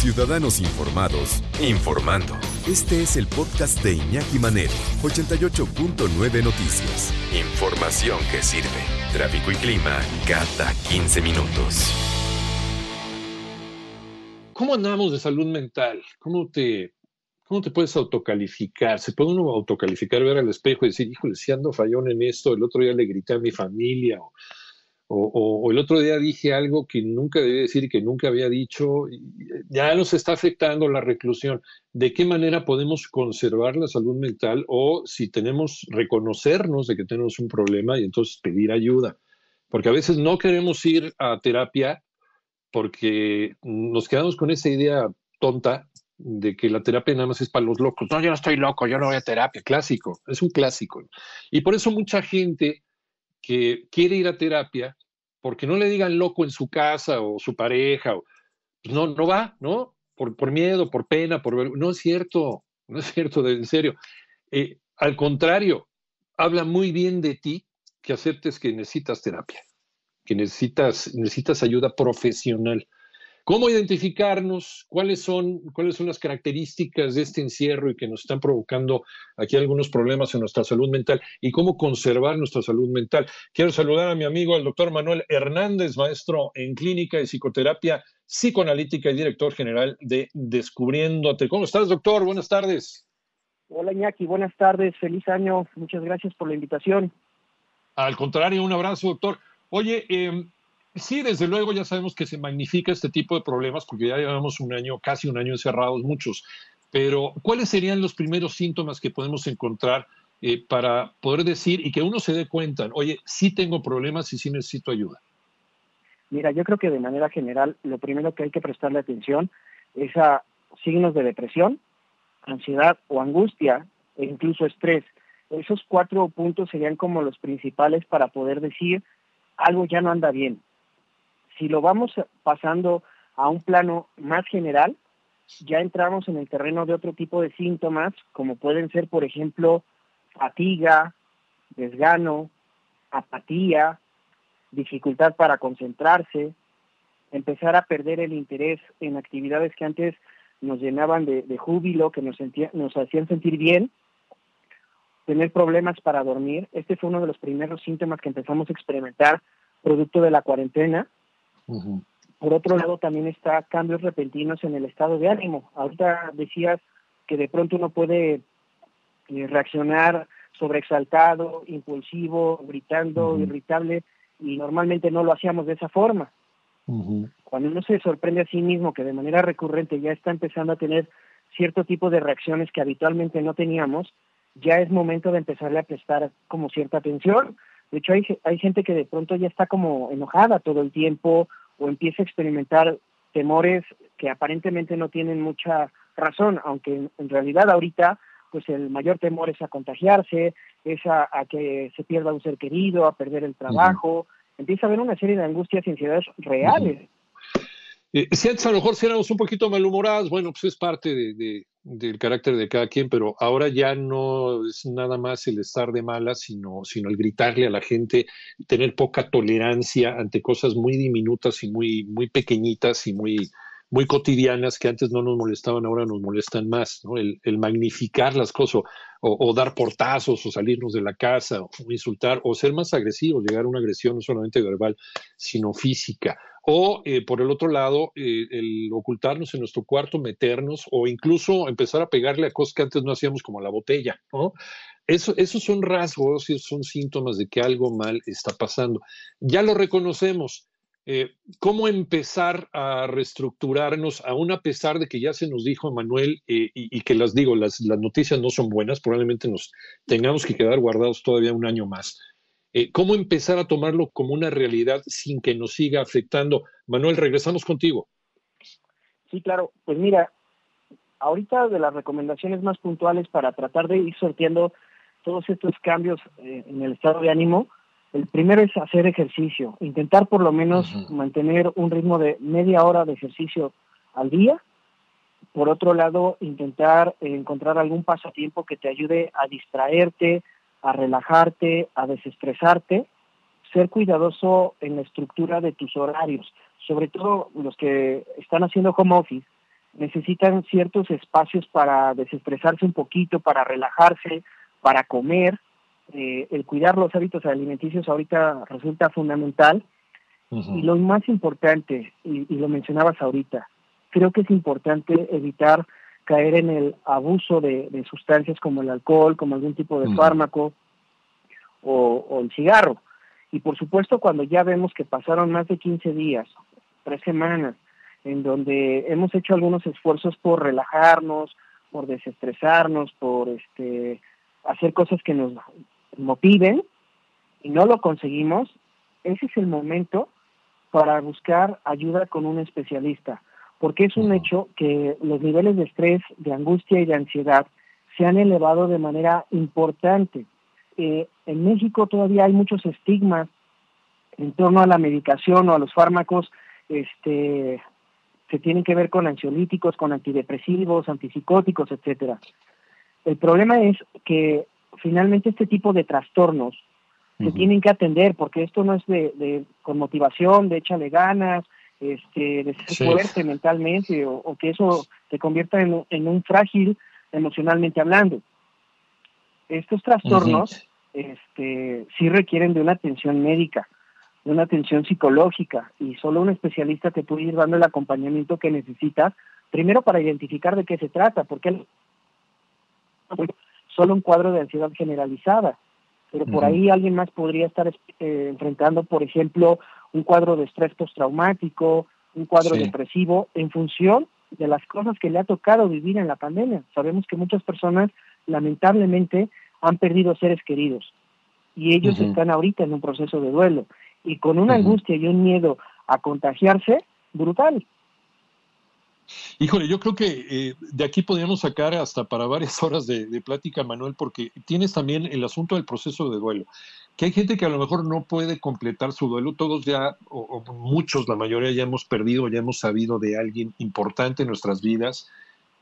Ciudadanos Informados, informando. Este es el podcast de Iñaki Manero, 88.9 Noticias. Información que sirve. Tráfico y clima cada 15 minutos. ¿Cómo andamos de salud mental? ¿Cómo te, cómo te puedes autocalificar? ¿Se puede uno autocalificar, ver al espejo y decir, híjole, si ando fallón en esto, el otro día le grité a mi familia? O, o, el otro día dije algo que nunca debía decir que nunca había dicho, ya nos está afectando la reclusión. ¿De qué manera podemos conservar la salud mental o si tenemos, reconocernos de que tenemos un problema y entonces pedir ayuda? Porque a veces no queremos ir a terapia porque nos quedamos con esa idea tonta de que la terapia nada más es para los locos. No, yo no estoy loco, yo no voy a terapia. Clásico, es un clásico. Y por eso mucha gente que quiere ir a terapia porque no le digan loco en su casa o su pareja, o, pues no, no va, ¿no? Por, por miedo, por pena, por no es cierto, no es cierto, en serio. Eh, al contrario, habla muy bien de ti que aceptes que necesitas terapia, que necesitas, necesitas ayuda profesional. ¿Cómo identificarnos? ¿Cuáles son, ¿Cuáles son las características de este encierro y que nos están provocando aquí algunos problemas en nuestra salud mental? ¿Y cómo conservar nuestra salud mental? Quiero saludar a mi amigo, el doctor Manuel Hernández, maestro en clínica y psicoterapia psicoanalítica y director general de Descubriéndote. ¿Cómo estás, doctor? Buenas tardes. Hola, Iñaki. Buenas tardes. Feliz año. Muchas gracias por la invitación. Al contrario, un abrazo, doctor. Oye, eh, Sí, desde luego ya sabemos que se magnifica este tipo de problemas porque ya llevamos un año, casi un año encerrados muchos, pero ¿cuáles serían los primeros síntomas que podemos encontrar eh, para poder decir y que uno se dé cuenta, oye, sí tengo problemas y sí necesito ayuda? Mira, yo creo que de manera general lo primero que hay que prestarle atención es a signos de depresión, ansiedad o angustia e incluso estrés. Esos cuatro puntos serían como los principales para poder decir algo ya no anda bien, si lo vamos pasando a un plano más general, ya entramos en el terreno de otro tipo de síntomas, como pueden ser, por ejemplo, fatiga, desgano, apatía, dificultad para concentrarse, empezar a perder el interés en actividades que antes nos llenaban de, júbilo, que nos, hacían sentir bien, tener problemas para dormir. Este fue uno de los primeros síntomas que empezamos a experimentar producto de la cuarentena por otro lado, también está cambios repentinos en el estado de ánimo. Ahorita decías que de pronto uno puede eh, reaccionar sobreexaltado, impulsivo, gritando, irritable, y normalmente no lo hacíamos de esa forma. Cuando uno se sorprende a sí mismo que de manera recurrente ya está empezando a tener cierto tipo de reacciones que habitualmente no teníamos, ya es momento de empezarle a prestar como cierta atención. De hecho, hay, hay gente que de pronto ya está como enojada todo el tiempo o empieza a experimentar temores que aparentemente no tienen mucha razón, aunque en, realidad ahorita pues el mayor temor es a contagiarse, es a, que se pierda un ser querido, a perder el trabajo, empieza a haber una serie de angustias y ansiedades reales. Eh, si antes a lo mejor si éramos un poquito malhumorados, bueno, pues es parte de, del carácter de cada quien, pero ahora ya no es nada más el estar de malas, sino, sino el gritarle a la gente, tener poca tolerancia ante cosas muy diminutas y muy, muy pequeñitas y muy, muy cotidianas que antes no nos molestaban, ahora nos molestan más, ¿no? El, magnificar las cosas, o, dar portazos, o salirnos de la casa, o insultar, o ser más agresivos, llegar a una agresión no solamente verbal, sino física. O, eh, por el otro lado, eh, el ocultarnos en nuestro cuarto, meternos, o incluso empezar a pegarle a cosas que antes no hacíamos, como la botella, ¿no? Eso, esos son rasgos, esos son síntomas de que algo mal está pasando. Ya lo reconocemos, eh, cómo empezar a reestructurarnos, aún a pesar de que ya se nos dijo Manuel, y, que las digo, las, noticias no son buenas, probablemente nos tengamos que quedar guardados todavía un año más. Eh, ¿Cómo empezar a tomarlo como una realidad sin que nos siga afectando? Manuel, regresamos contigo. Sí, claro. Pues mira, ahorita de las recomendaciones más puntuales para tratar de ir sorteando todos estos cambios en el estado de ánimo, el primero es hacer ejercicio, intentar por lo menos mantener un ritmo de media hora de ejercicio al día. Por otro lado, intentar encontrar algún pasatiempo que te ayude a distraerte, a relajarte, a desestresarte. Ser cuidadoso en la estructura de tus horarios, sobre todo los que están haciendo home office. necesitan ciertos espacios para desestresarse un poquito, para relajarse, para comer. Eh, el cuidar los hábitos alimenticios ahorita resulta fundamental. Y lo más importante, y, lo mencionabas ahorita, creo que es importante evitar caer en el abuso de, sustancias como el alcohol, como algún tipo de fármaco o, el cigarro. Y por supuesto, cuando ya vemos que pasaron más de 15 días, tres semanas, en donde hemos hecho algunos esfuerzos por relajarnos, por desestresarnos, por este, hacer cosas que nos motiven y no lo conseguimos, ese es el momento para buscar ayuda con un especialista, porque es un hecho que los niveles de estrés, de angustia y de ansiedad se han elevado de manera importante. Eh, en México todavía hay muchos estigmas en torno a la medicación o a los fármacos este, que tienen que ver con ansiolíticos, con antidepresivos, antipsicóticos, etcétera. El problema es que finalmente este tipo de trastornos se tienen que atender porque esto no es de, con motivación, de échale ganas, este, de ser fuerte mentalmente o, que eso te convierta en, un frágil emocionalmente hablando. Estos trastornos este, sí requieren de una atención médica de una atención psicológica y solo un especialista te puede ir dando el acompañamiento que necesitas, primero para identificar de qué se trata, porque solo un cuadro de ansiedad generalizada, pero por ahí alguien más podría estar eh, enfrentando, por ejemplo, un cuadro de estrés postraumático, un cuadro depresivo, en función de las cosas que le ha tocado vivir en la pandemia. Sabemos que muchas personas, lamentablemente, han perdido seres queridos y ellos están ahorita en un proceso de duelo y con una angustia y un miedo a contagiarse brutal. Híjole, yo creo que eh, de aquí podríamos sacar hasta para varias horas de, plática, Manuel, porque tienes también el asunto del proceso de duelo, hay gente que a lo mejor no puede completar su duelo, todos ya, o, muchos, la mayoría ya hemos perdido, ya hemos sabido de alguien importante en nuestras vidas,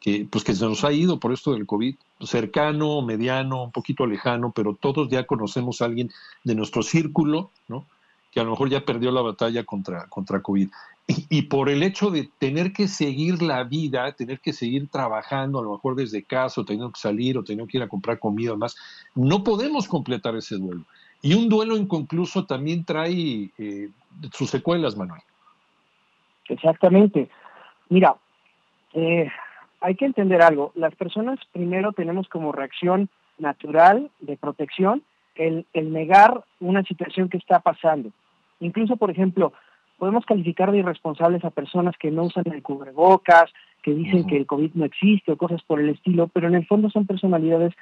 que pues que se nos ha ido por esto del COVID, cercano, mediano, un poquito lejano, pero todos ya conocemos a alguien de nuestro círculo, ¿no? que a lo mejor ya perdió la batalla contra, contra COVID. Y, por el hecho de tener que seguir la vida, tener que seguir trabajando, a lo mejor desde casa, o teniendo que salir, o teniendo que ir a comprar comida, más, no podemos completar ese duelo. Y un duelo inconcluso también trae eh, sus secuelas, Manuel. Exactamente. Mira, eh, hay que entender algo. Las personas primero tenemos como reacción natural de protección el, negar una situación que está pasando. Incluso, por ejemplo, podemos calificar de irresponsables a personas que no usan el cubrebocas, que dicen que el COVID no existe o cosas por el estilo, pero en el fondo son personalidades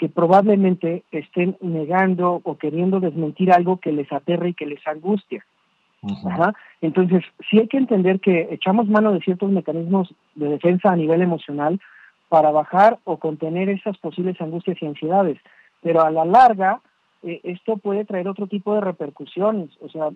que probablemente estén negando o queriendo desmentir algo que les aterra y que les angustia. Entonces, sí hay que entender que echamos mano de ciertos mecanismos de defensa a nivel emocional para bajar o contener esas posibles angustias y ansiedades, pero a la larga eh, esto puede traer otro tipo de repercusiones. O sea,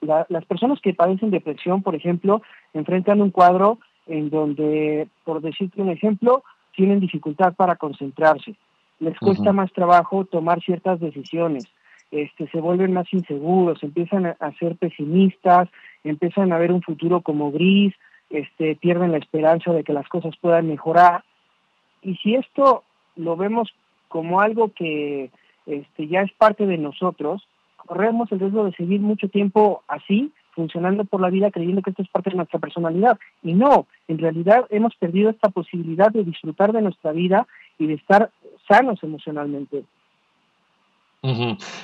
las personas que padecen depresión, por ejemplo, enfrentan un cuadro en donde, por decirte un ejemplo, tienen dificultad para concentrarse, les cuesta más trabajo tomar ciertas decisiones, este, se vuelven más inseguros, empiezan a, ser pesimistas, empiezan a ver un futuro como gris, este, pierden la esperanza de que las cosas puedan mejorar. Y si esto lo vemos como algo que este, ya es parte de nosotros, corremos el riesgo de seguir mucho tiempo así, funcionando por la vida creyendo que esto es parte de nuestra personalidad. Y no, en realidad hemos perdido esta posibilidad de disfrutar de nuestra vida y de estar sanos emocionalmente.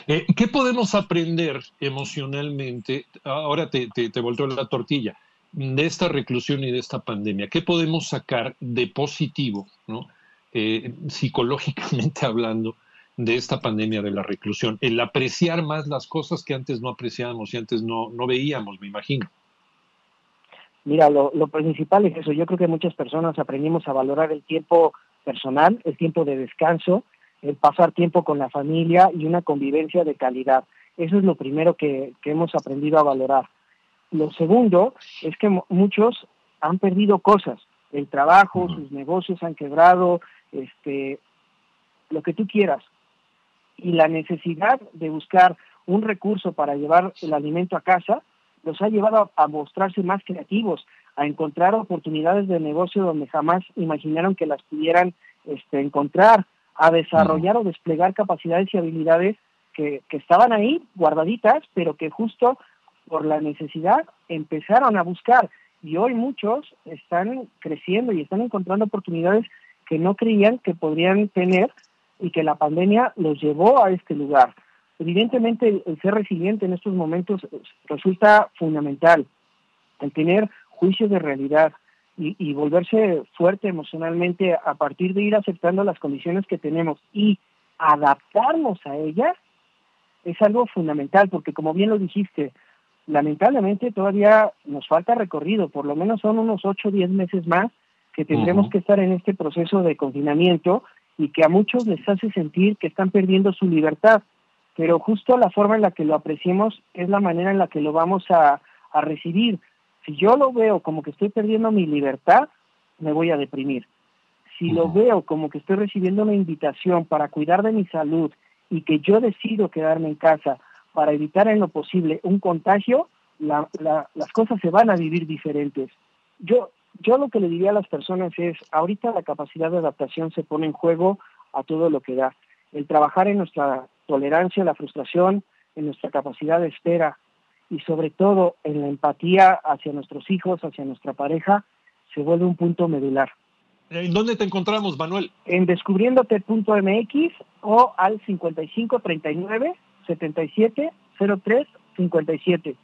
Eh, ¿Qué podemos aprender emocionalmente? Ahora te, te, te la tortilla de esta reclusión y de esta pandemia. ¿Qué podemos sacar de positivo, ¿no? Eh, psicológicamente hablando, de esta pandemia de la reclusión, el apreciar más las cosas que antes no apreciábamos y antes no, no veíamos, me imagino. Mira, lo, lo principal es eso. Yo creo que muchas personas aprendimos a valorar el tiempo personal, el tiempo de descanso, el pasar tiempo con la familia y una convivencia de calidad. Eso es lo primero que, que hemos aprendido a valorar. Lo segundo es que muchos han perdido cosas, el trabajo, sus negocios han quebrado, este, lo que tú quieras, y la necesidad de buscar un recurso para llevar el alimento a casa, los ha llevado a, mostrarse más creativos, a encontrar oportunidades de negocio donde jamás imaginaron que las pudieran este, encontrar, a desarrollar o desplegar capacidades y habilidades que, que estaban ahí guardaditas, pero que justo por la necesidad empezaron a buscar. Y hoy muchos están creciendo y están encontrando oportunidades que no creían que podrían tener y que la pandemia los llevó a este lugar. Evidentemente el, ser resiliente en estos momentos resulta fundamental, el tener juicio de realidad y, y volverse fuerte emocionalmente a partir de ir aceptando las condiciones que tenemos y adaptarnos a ellas es algo fundamental, porque como bien lo dijiste, lamentablemente todavía nos falta recorrido, por lo menos son unos 8 o 10 meses más que tendremos que estar en este proceso de confinamiento y que a muchos les hace sentir que están perdiendo su libertad, pero justo la forma en la que lo apreciemos es la manera en la que lo vamos a, a recibir. Si yo lo veo como que estoy perdiendo mi libertad, me voy a deprimir. Si lo veo como que estoy recibiendo una invitación para cuidar de mi salud y que yo decido quedarme en casa para evitar en lo posible un contagio, la, las cosas se van a vivir diferentes. Yo, yo lo que le diría a las personas es, ahorita la capacidad de adaptación se pone en juego a todo lo que da. El trabajar en nuestra tolerancia a la frustración, en nuestra capacidad de espera y sobre todo en la empatía hacia nuestros hijos, hacia nuestra pareja, se vuelve un punto medular. ¿En dónde te encontramos, Manuel? En descubriéndote.mx o al 5539 77 03 57.